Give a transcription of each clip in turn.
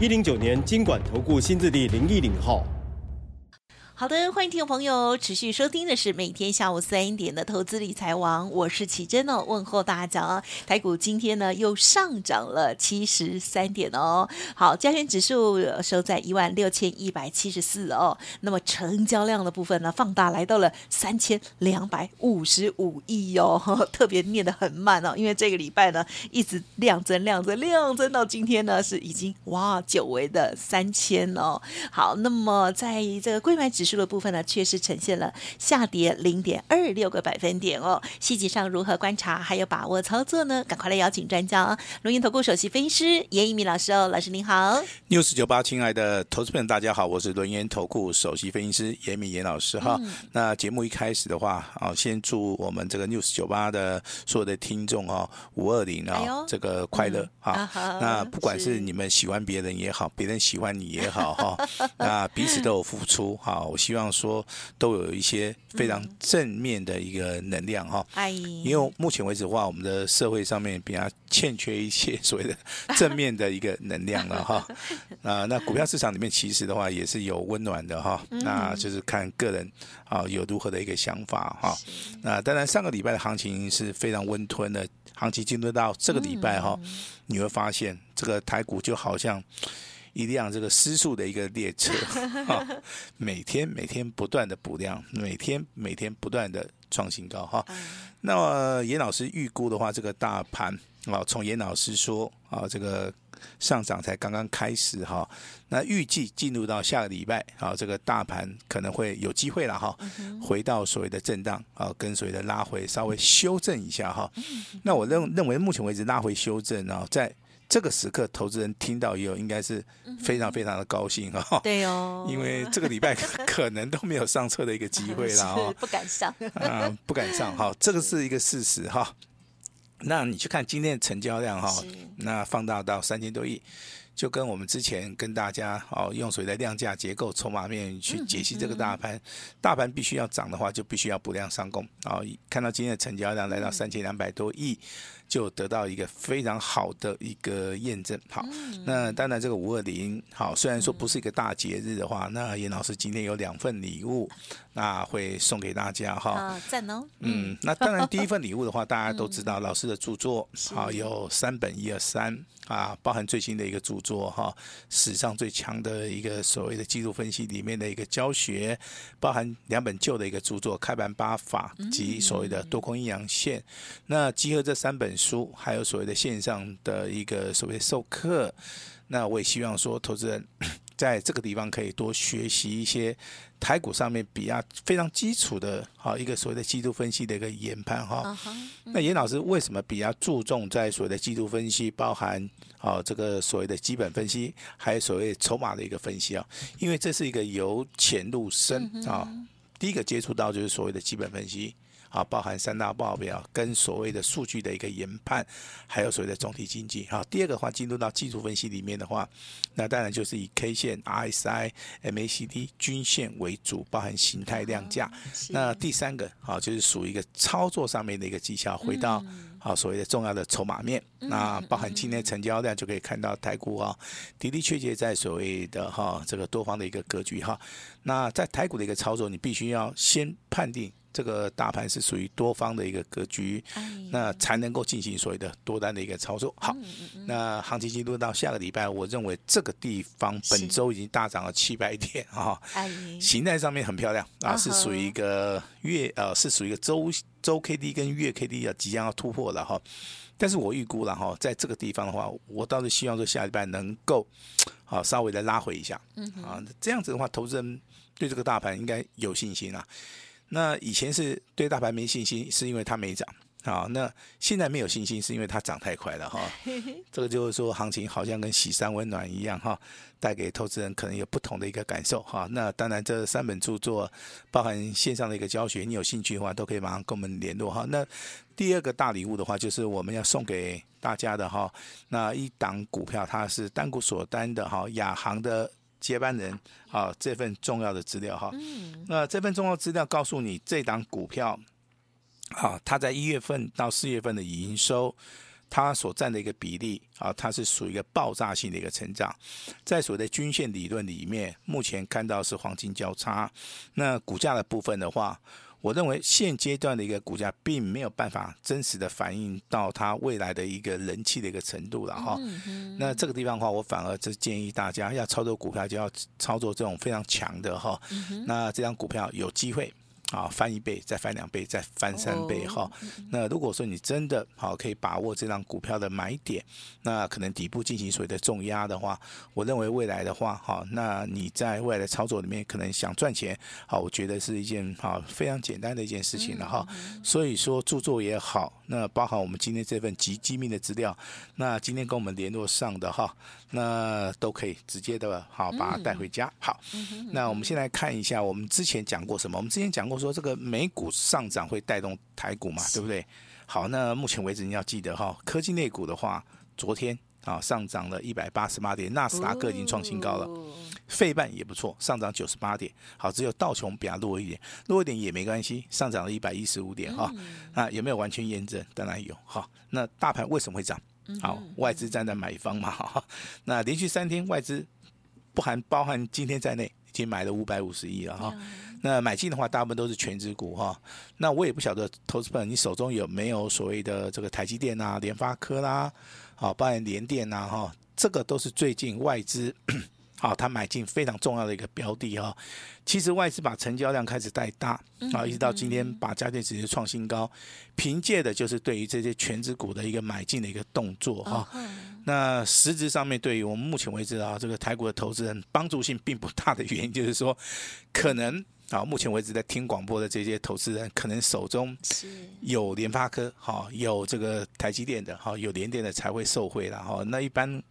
一零九年金管投顾新字第零一零号。好的，欢迎听众朋友持续收听的是每天下午三点的投资理财王，我是奇珍哦，问候大家。台股今天呢又上涨了七十三点哦，好，加权指数收在一万六千一百七十四哦。那么成交量的部分呢，放大来到了三千两百五十五亿哦，特别念得很慢哦，因为这个礼拜呢一直量增量增量增到今天呢是已经哇久违的三千哦。好，那么在这个柜买指数的部分呢，确实呈现了下跌零点二六个百分点哦。细节上如何观察，还有把握操作呢？赶快来邀请专家，轮源投顾首席分析师严一民老师哦，老师您好。News 九八，亲爱的投资朋友，大家好，我是轮岩投顾首席分析师严一民严老师哈。嗯、那节目一开始的话，啊，先祝我们这个 News 九八的所有的听众哦，五二零啊，这个快乐哈。那不管是你们喜欢别人也好，别人喜欢你也好哈，那彼此都有付出哈。希望说都有一些非常正面的一个能量哈，因为目前为止的话，我们的社会上面比较欠缺一些 所谓的正面的一个能量了哈。啊，那股票市场里面其实的话也是有温暖的哈，那就是看个人啊有如何的一个想法哈。那当然上个礼拜的行情是非常温吞的，行情进入到这个礼拜哈，你会发现这个台股就好像。一辆这个失速的一个列车，哈，每天每天不断的补量，每天每天不断的创新高，哈。那么严老师预估的话，这个大盘啊，从严老师说啊，这个上涨才刚刚开始哈。那预计进入到下个礼拜啊，这个大盘可能会有机会了哈，回到所谓的震荡啊，跟所谓的拉回稍微修正一下哈。那我认认为目前为止拉回修正啊，在。这个时刻，投资人听到以后，应该是非常非常的高兴哈。对哦，因为这个礼拜 可能都没有上车的一个机会了 哈。不敢上。啊，不敢上哈，这个是一个事实哈。那你去看今天的成交量哈，那放大到三千多亿。就跟我们之前跟大家哦，用所谓的量价结构、筹码面去解析这个大盘，大盘必须要涨的话，就必须要补量上攻。哦，看到今天的成交量来到三千两百多亿，就得到一个非常好的一个验证。好，那当然这个五二零，好，虽然说不是一个大节日的话，那严老师今天有两份礼物，那会送给大家哈。啊，赞哦。嗯，那当然第一份礼物的话，大家都知道 老师的著作，好，有三本一二三。啊，包含最新的一个著作说哈，史上最强的一个所谓的技术分析里面的一个教学，包含两本旧的一个著作《开盘八法》及所谓的多空阴阳线。那集合这三本书，还有所谓的线上的一个所谓授课，那我也希望说，投资人在这个地方可以多学习一些。台股上面比较非常基础的，好一个所谓的技术分析的一个研判哈。那严老师为什么比较注重在所谓的技术分析，包含啊这个所谓的基本分析，还有所谓筹码的一个分析啊？因为这是一个由浅入深啊。第一个接触到就是所谓的基本分析。啊，包含三大报表跟所谓的数据的一个研判，还有所谓的总体经济。好，第二个话进入到技术分析里面的话，那当然就是以 K 线、RSI、MACD 均线为主，包含形态量价。那第三个啊，就是属于一个操作上面的一个技巧，回到啊所谓的重要的筹码面。那包含今天成交量就可以看到台股啊的的确确在所谓的哈这个多方的一个格局哈。那在台股的一个操作，你必须要先判定。这个大盘是属于多方的一个格局，那才能够进行所谓的多单的一个操作。好，那行情进入到下个礼拜，我认为这个地方本周已经大涨了七百点啊，形态上面很漂亮啊，是属于一个月呃，是属于一个周周 K D 跟月 K D 要即将要突破了哈。但是我预估了哈，在这个地方的话，我倒是希望说下礼拜能够好稍微的拉回一下，啊，这样子的话，投资人对这个大盘应该有信心啊。那以前是对大盘没信心，是因为它没涨好，那现在没有信心，是因为它涨太快了哈。这个就是说，行情好像跟喜三温暖一样哈，带给投资人可能有不同的一个感受哈。那当然，这三本著作包含线上的一个教学，你有兴趣的话，都可以马上跟我们联络哈。那第二个大礼物的话，就是我们要送给大家的哈，那一档股票，它是单股锁单的哈，亚航的接班人啊，这份重要的资料哈。那这份重要资料告诉你，这档股票。啊，它在一月份到四月份的营收，它所占的一个比例啊，它是属于一个爆炸性的一个成长。在所谓的均线理论里面，目前看到是黄金交叉。那股价的部分的话，我认为现阶段的一个股价并没有办法真实的反映到它未来的一个人气的一个程度了哈。那这个地方的话，我反而是建议大家要操作股票，就要操作这种非常强的哈。那这张股票有机会。啊，翻一倍，再翻两倍，再翻三倍哈。Oh. 那如果说你真的好可以把握这张股票的买点，那可能底部进行所谓的重压的话，我认为未来的话，哈，那你在未来的操作里面可能想赚钱，好，我觉得是一件好非常简单的一件事情了哈。所以说著作也好，那包含我们今天这份极机密的资料，那今天跟我们联络上的哈，那都可以直接的好把它带回家。好，那我们先来看一下我们之前讲过什么，我们之前讲过。说这个美股上涨会带动台股嘛，对不对？好，那目前为止你要记得哈，科技类股的话，昨天啊上涨了一百八十八点，纳斯达克已经创新高了，费半也不错，上涨九十八点。好，只有道琼比较弱一点，弱一点也没关系，上涨了一百一十五点哈。那有没有完全验证？当然有。好，那大盘为什么会涨？好，外资站在买方嘛。那连续三天外资不含包含今天在内，已经买了五百五十亿了哈。那买进的话，大部分都是全值股哈。那我也不晓得，投资朋友你手中有没有所谓的这个台积电啊、联发科啦，好，包含联电呐哈，这个都是最近外资。好，他买进非常重要的一个标的哈。其实外资把成交量开始带大，啊，一直到今天把家电直接创新高，凭借的就是对于这些全值股的一个买进的一个动作哈。那实质上面对于我们目前为止啊，这个台股的投资人帮助性并不大的原因，就是说可能。好，目前为止在听广播的这些投资人，可能手中有联发科，哈，有这个台积电的，哈，有联电的才会受惠了，哈。那一般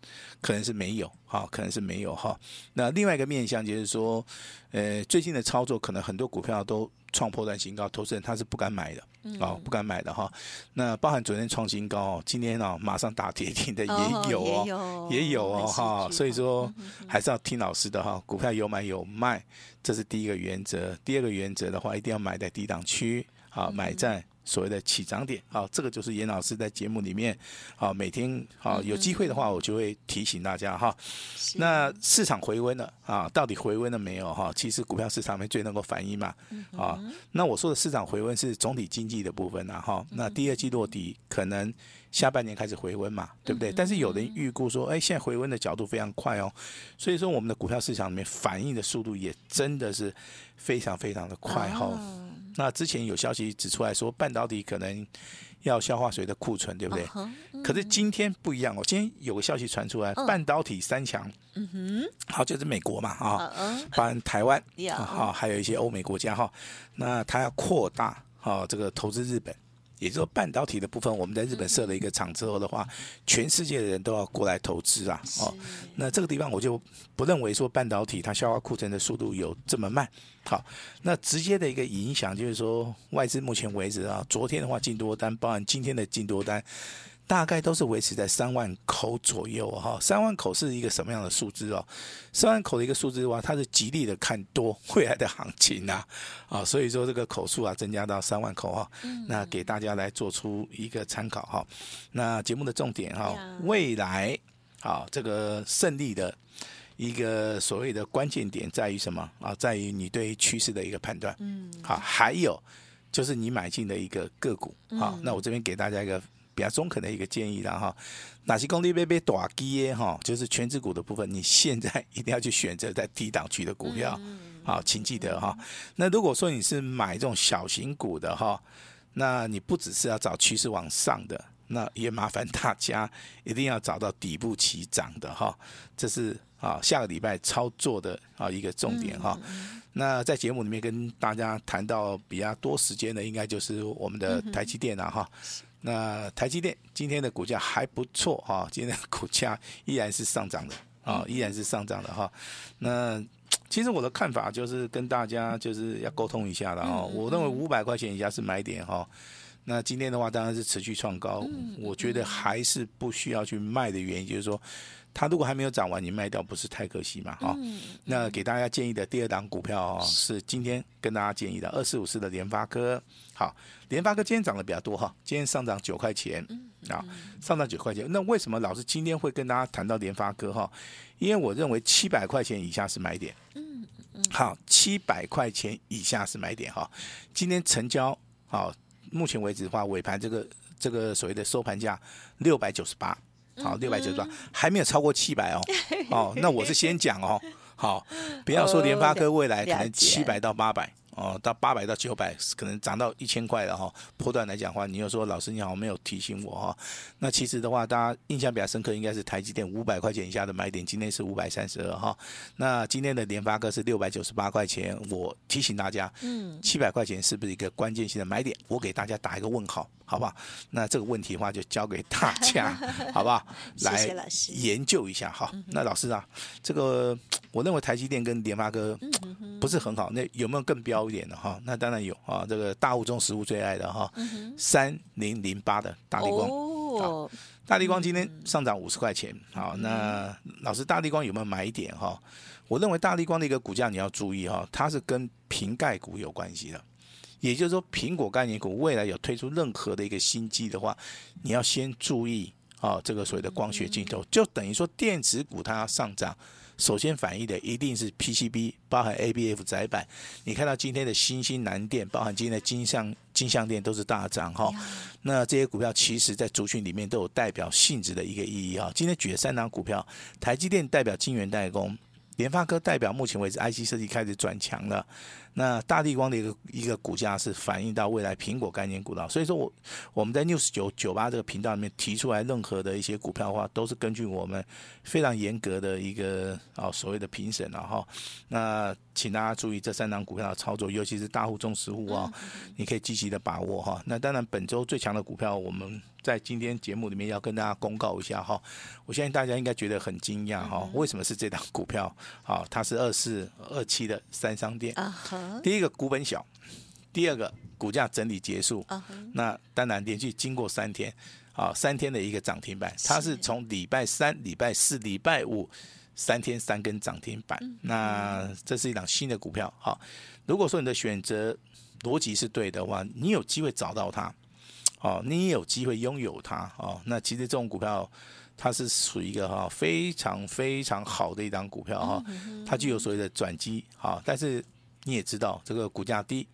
可能是没有，哈，可能是没有，哈。那另外一个面向就是说，呃，最近的操作可能很多股票都创破断新高，投资人他是不敢买的。哦，不敢买的哈，那包含昨天创新高，今天哦马上打跌停的也有哦，也有哦哈，所以说还是要听老师的哈，股票有买有卖，这是第一个原则。第二个原则的话，一定要买在低档区，好买在。所谓的起涨点，好，这个就是严老师在节目里面，好，每天好有机会的话，我就会提醒大家哈。那市场回温了啊，到底回温了没有哈？其实股票市场里面最能够反映嘛，啊，那我说的市场回温是总体经济的部分呐哈。那第二季落底，可能下半年开始回温嘛，对不对？但是有人预估说，哎，现在回温的角度非常快哦，所以说我们的股票市场里面反应的速度也真的是非常非常的快哈。那之前有消息指出来说，半导体可能要消化谁的库存，对不对？可是今天不一样哦，今天有个消息传出来，半导体三强，嗯哼，好，就是美国嘛，啊，包含台湾，啊，还有一些欧美国家哈，那它要扩大啊这个投资日本。也就是说，半导体的部分，我们在日本设了一个厂之后的话，全世界的人都要过来投资啊！哦，那这个地方我就不认为说半导体它消化库存的速度有这么慢。好，那直接的一个影响就是说，外资目前为止啊，昨天的话进多单，包含今天的进多单。大概都是维持在三万口左右哈，三万口是一个什么样的数字哦？三万口的一个数字的话，它是极力的看多未来的行情呐，啊，所以说这个口数啊增加到三万口哈，那给大家来做出一个参考哈。那节目的重点哈，未来啊这个胜利的一个所谓的关键点在于什么啊？在于你对于趋势的一个判断，嗯，好，还有就是你买进的一个个股，好，那我这边给大家一个。比较中肯的一个建议了哈，哪些工地被被打击耶哈？就是全值股的部分，你现在一定要去选择在低档区的股票，好，请记得哈。那如果说你是买这种小型股的哈，那你不只是要找趋势往上的，那也麻烦大家一定要找到底部起涨的哈，这是啊下个礼拜操作的啊一个重点哈。那在节目里面跟大家谈到比较多时间的，应该就是我们的台积电了哈。那台积电今天的股价还不错哈，今天的股价依然是上涨的啊，依然是上涨的哈。那 其实我的看法就是跟大家就是要沟通一下的哈。我认为五百块钱以下是买点哈。那今天的话当然是持续创高，我觉得还是不需要去卖的原因就是说。它如果还没有涨完，你卖掉不是太可惜嘛？哈、嗯，那给大家建议的第二档股票哦，是今天跟大家建议的二四五四的联发科。好，联发科今天涨的比较多哈，今天上涨九块钱啊，上涨九块钱。那为什么老师今天会跟大家谈到联发科哈？因为我认为七百块钱以下是买点。嗯嗯。好，七百块钱以下是买点哈。今天成交好，目前为止的话，尾盘这个这个所谓的收盘价六百九十八。好，六百九十八，还没有超过七百哦。哦，那我是先讲哦。好，不要说联发科未来可能七百到八百。哦，到八百到九百，可能涨到一千块了哈。波段来讲的话，你又说老师你好没有提醒我哈。那其实的话，大家印象比较深刻，应该是台积电五百块钱以下的买点，今天是五百三十二哈。那今天的联发科是六百九十八块钱，我提醒大家，嗯，七百块钱是不是一个关键性的买点？我给大家打一个问号，好不好？那这个问题的话就交给大家，好不好？来研究一下哈。那老师啊，这个我认为台积电跟联发科不是很好，那有没有更标？点的哈，那当然有啊，这个大户中食物最爱的哈，三零零八的大地光，哦，大地光今天上涨五十块钱，好，那老师大地光有没有买点哈？我认为大地光的一个股价你要注意哈，它是跟瓶盖股有关系的，也就是说苹果概念股未来有推出任何的一个新机的话，你要先注意啊，这个所谓的光学镜头，就等于说电子股它要上涨。首先反映的一定是 PCB，包含 ABF 窄板。你看到今天的新兴南电，包含今天的金像金像电都是大涨哈。那这些股票其实在族群里面都有代表性质的一个意义哈。今天举了三档股票，台积电代表晶圆代工，联发科代表目前为止 IC 设计开始转强了。那大地光的一个一个股价是反映到未来苹果概念股的，所以说我我们在 News 九九八这个频道里面提出来任何的一些股票的话，都是根据我们非常严格的一个啊所谓的评审了哈。那请大家注意这三档股票的操作，尤其是大户中实户啊，你可以积极的把握哈。那当然本周最强的股票，我们在今天节目里面要跟大家公告一下哈。我相信大家应该觉得很惊讶哈，为什么是这档股票？好，它是二四二七的三商电。第一个股本小，第二个股价整理结束，uh. 那当然连续经过三天，啊三天的一个涨停板，它是从礼拜三、礼拜四、礼拜五三天三根涨停板，嗯、那这是一档新的股票，好，如果说你的选择逻辑是对的话，你有机会找到它，哦，你也有机会拥有它，哦，那其实这种股票它是属于一个哈非常非常好的一档股票哈，它具有所谓的转机，好，但是。你也知道这个股价低，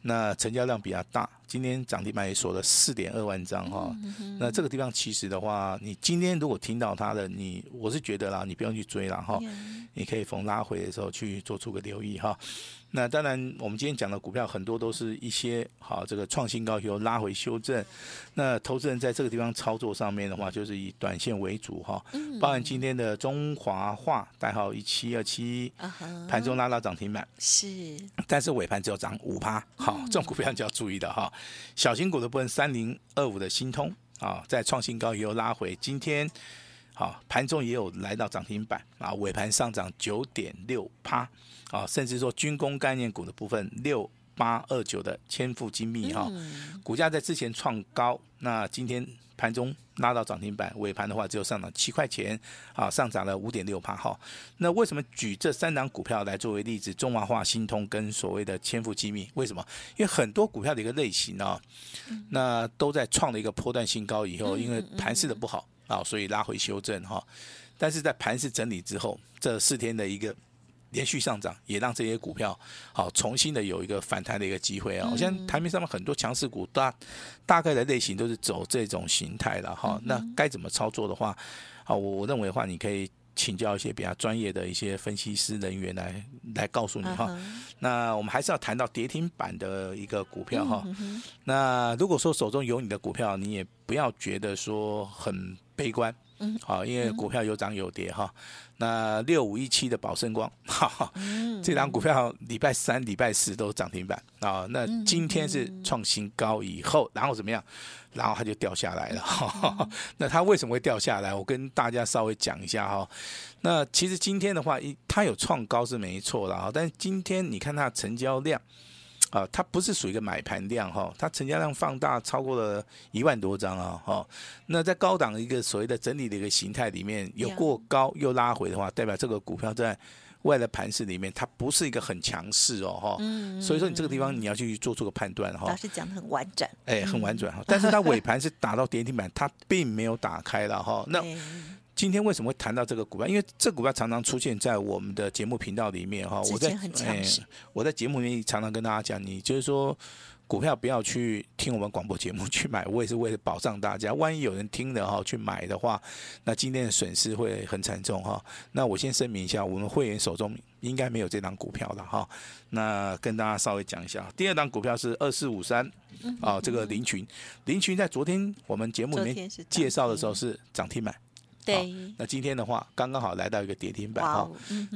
那成交量比较大，今天涨停板也锁了四点二万张哈。那这个地方其实的话，你今天如果听到它的，你我是觉得啦，你不用去追了哈，你可以逢拉回的时候去做出个留意哈。那当然，我们今天讲的股票很多都是一些好这个创新高以后拉回修正。那投资人在这个地方操作上面的话，就是以短线为主哈。包含今天的中华化代号一七二七，盘中拉到涨停板是，但是尾盘只有涨五趴。好，这种股票就要注意的哈。小型股的部分，三零二五的新通啊，在创新高也有拉回，今天好盘中也有来到涨停板啊，尾盘上涨九点六趴。啊，甚至说军工概念股的部分，六八二九的千富精密哈，股价在之前创高，那今天盘中拉到涨停板，尾盘的话只有上涨七块钱，啊，上涨了五点六趴哈。那为什么举这三档股票来作为例子？中华化、新通跟所谓的千富机密，为什么？因为很多股票的一个类型啊，那都在创了一个波段新高以后，因为盘势的不好啊，所以拉回修正哈。但是在盘势整理之后，这四天的一个。连续上涨，也让这些股票好重新的有一个反弹的一个机会啊！我现在台面上面很多强势股，大大概的类型都是走这种形态了哈。那该怎么操作的话，好，我我认为的话，你可以请教一些比较专业的一些分析师人员来来告诉你哈。那我们还是要谈到跌停板的一个股票哈。那如果说手中有你的股票，你也不要觉得说很悲观。嗯，好，因为股票有涨有跌哈。那六五一七的宝盛光，哈哈，这档股票礼拜三、礼拜四都涨停板啊。那今天是创新高以后，然后怎么样？然后它就掉下来了。那它为什么会掉下来？我跟大家稍微讲一下哈。那其实今天的话，一它有创高是没错的哈，但是今天你看它的成交量。啊，它不是属于一个买盘量哈，它成交量放大超过了一万多张啊哈。那在高档的一个所谓的整理的一个形态里面，有过高又拉回的话，代表这个股票在外的盘势里面，它不是一个很强势哦哈。嗯。所以说你这个地方你要去做出个判断哈。老师讲的很婉转。哎，很婉转哈，但是它尾盘是打到跌停板，它并没有打开了哈。那。今天为什么会谈到这个股票？因为这股票常常出现在我们的节目频道里面哈。我在哎，我在节目里面常常跟大家讲，你就是说股票不要去听我们广播节目去买，我也是为了保障大家。万一有人听了哈去买的话，那今天的损失会很惨重哈。那我先声明一下，我们会员手中应该没有这档股票了哈。那跟大家稍微讲一下，第二档股票是二四五三啊，这个林群，林群在昨天我们节目里面介绍的时候是涨停板。对，那今天的话，刚刚好来到一个跌停板哈，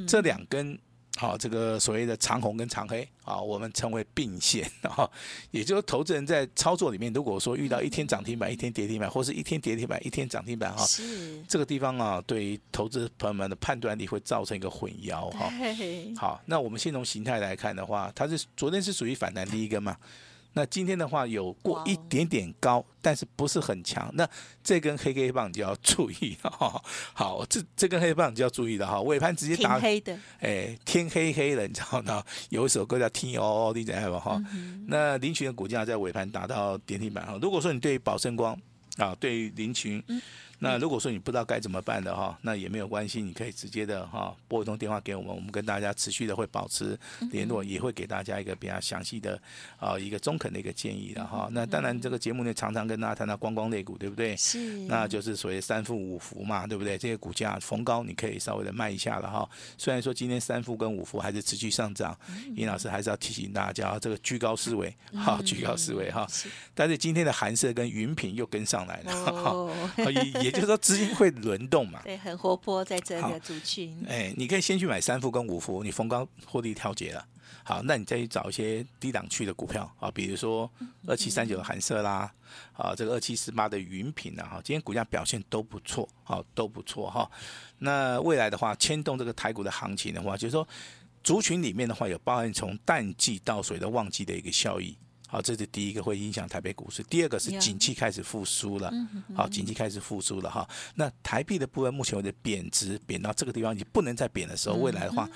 这两根好，这个所谓的长红跟长黑啊，我们称为并线啊，也就是投资人在操作里面，如果说遇到一天涨停板，一天跌停板，或是一天跌停板，一天涨停板哈，是这个地方啊，对于投资朋友们的判断力会造成一个混淆哈。好，那我们先从形态来看的话，它是昨天是属于反弹第一根嘛。那今天的话有过一点点高，但是不是很强。那这根黑黑棒就要注意哈。好，这这根黑棒就要注意了哈。尾盘直接打黑的，哎，天黑黑了，你知道吗？有一首歌叫《听哦哦》，你知道吗？哈。那林群的股价在尾盘达到跌停板哈。如果说你对于宝盛光啊，对于凌群。那如果说你不知道该怎么办的哈，那也没有关系，你可以直接的哈拨一通电话给我们，我们跟大家持续的会保持联络，也会给大家一个比较详细的啊一个中肯的一个建议的哈。那当然这个节目呢常常跟大家谈到光光类股，对不对？是。那就是所谓三副五福嘛，对不对？这些股价逢高你可以稍微的卖一下了哈。虽然说今天三副跟五福还是持续上涨，尹老师还是要提醒大家这个居高思维，好居高思维哈。但是今天的寒舍跟云品又跟上来了哈，也。也就是说，资金会轮动嘛？对，很活泼在这个族群。哎，你可以先去买三富跟五福，你逢高获利调节了。好，那你再去找一些低档区的股票啊，比如说二七三九的寒舍啦，啊，这个二七四八的云品啊，哈，今天股价表现都不错，好，都不错哈。那未来的话，牵动这个台股的行情的话，就是说族群里面的话，有包含从淡季到水的旺季的一个效益。好，这是第一个会影响台北股市。第二个是景气开始复苏了，好，景气开始复苏了哈。那台币的部分目前为止贬值，贬到这个地方，你不能再贬的时候，未来的话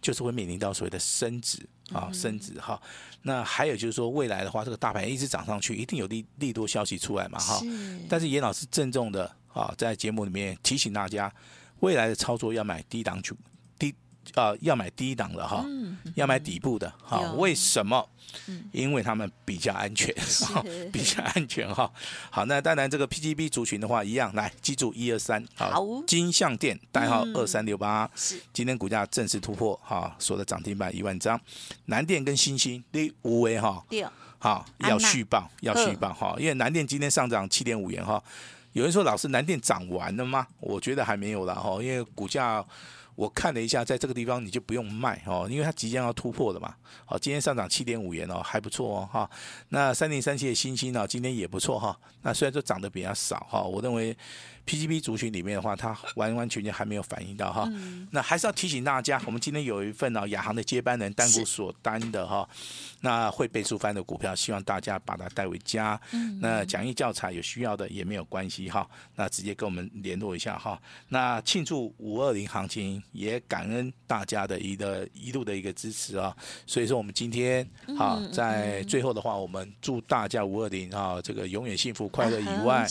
就是会面临到所谓的升值啊，升值哈。那还有就是说，未来的话，这个大盘一直涨上去，一定有利利多消息出来嘛哈。但是严老师郑重的啊，在节目里面提醒大家，未来的操作要买低档低啊，要买低档的哈，要买底部的哈。为什么？因为他们比较安全，比较安全哈。好，那当然这个 PGB 族群的话，一样来记住一二三。好，金象店代号二三六八，是今天股价正式突破哈，锁的涨停板一万张。南电跟星星第五位哈，好要续报，要续报哈，因为南电今天上涨七点五元哈。有人说老师南电涨完了吗？我觉得还没有了哈，因为股价。我看了一下，在这个地方你就不用卖哦，因为它即将要突破了嘛。好，今天上涨七点五元哦，还不错哦哈。那三零三七的新星呢，今天也不错哈。那虽然说涨得比较少哈，我认为。PGB 族群里面的话，它完完全全还没有反应到哈。那还是要提醒大家，我们今天有一份呢亚航的接班人单股所单的哈，那会背书翻的股票，希望大家把它带回家。那讲义教材有需要的也没有关系哈，那直接跟我们联络一下哈。那庆祝五二零行情，也感恩大家的一个一路的一个支持啊。所以说我们今天好在最后的话，我们祝大家五二零啊这个永远幸福快乐以外。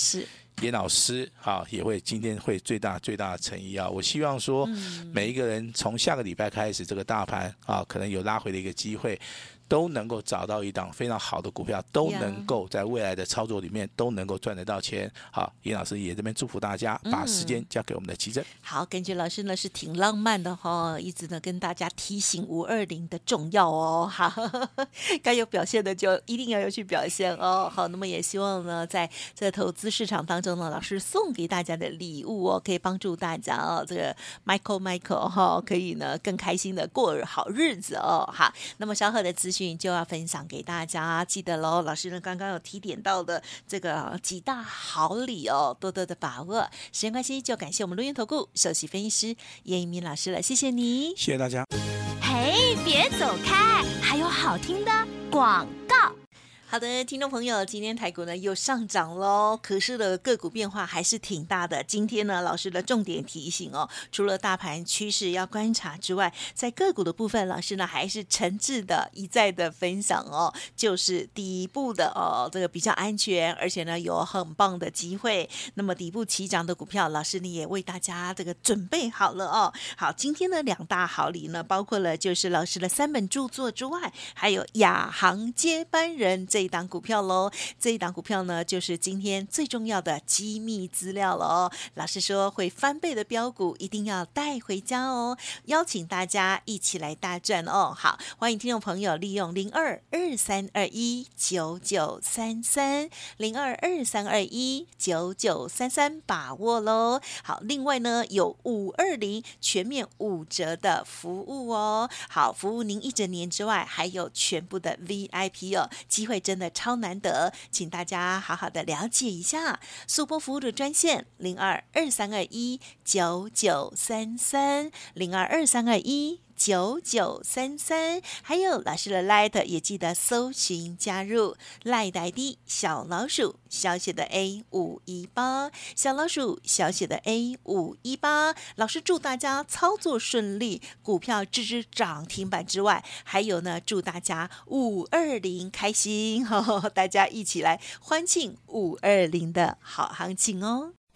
严老师啊，也会今天会最大最大的诚意啊！我希望说，每一个人从下个礼拜开始，这个大盘啊，可能有拉回的一个机会。都能够找到一档非常好的股票，都能够在未来的操作里面都能够赚得到钱。好，严老师也这边祝福大家，把时间交给我们的琦蓁。好，根据老师呢是挺浪漫的哈，一直呢跟大家提醒五二零的重要哦。好，该有表现的就一定要有去表现哦。好，那么也希望呢，在这投资市场当中呢，老师送给大家的礼物哦，可以帮助大家哦，这个 Michael Michael 哈，可以呢更开心的过好日子哦。好，那么稍后的资讯就要分享给大家，记得喽。老师呢刚刚有提点到的这个几大好礼哦，多多的把握。时间关系，就感谢我们录音投顾首席分析师叶一鸣老师了，谢谢你，谢谢大家。嘿，别走开，还有好听的广告。好的，听众朋友，今天台股呢又上涨喽，可是的个股变化还是挺大的。今天呢，老师的重点提醒哦，除了大盘趋势要观察之外，在个股的部分，老师呢还是诚挚的一再的分享哦，就是底部的哦，这个比较安全，而且呢有很棒的机会。那么底部起涨的股票，老师呢也为大家这个准备好了哦。好，今天的两大好礼呢，包括了就是老师的三本著作之外，还有亚航接班人。这一档股票喽，这一档股票呢，就是今天最重要的机密资料了哦。老师说会翻倍的标股，一定要带回家哦。邀请大家一起来大赚哦。好，欢迎听众朋友利用零二二三二一九九三三零二二三二一九九三三把握喽。好，另外呢有五二零全面五折的服务哦。好，服务您一整年之外，还有全部的 VIP 哦，机会。真的超难得，请大家好好的了解一下。速播服务的专线零二二三二一九九三三零二二三二一九九三三，还有老师的 Light 也记得搜寻加入。Light ID 小老鼠小写的 A 五一八。小老鼠小写的 A 五一八，老师祝大家操作顺利，股票支支涨停板之外，还有呢，祝大家五二零开心，呵呵，大家一起来欢庆五二零的好行情哦。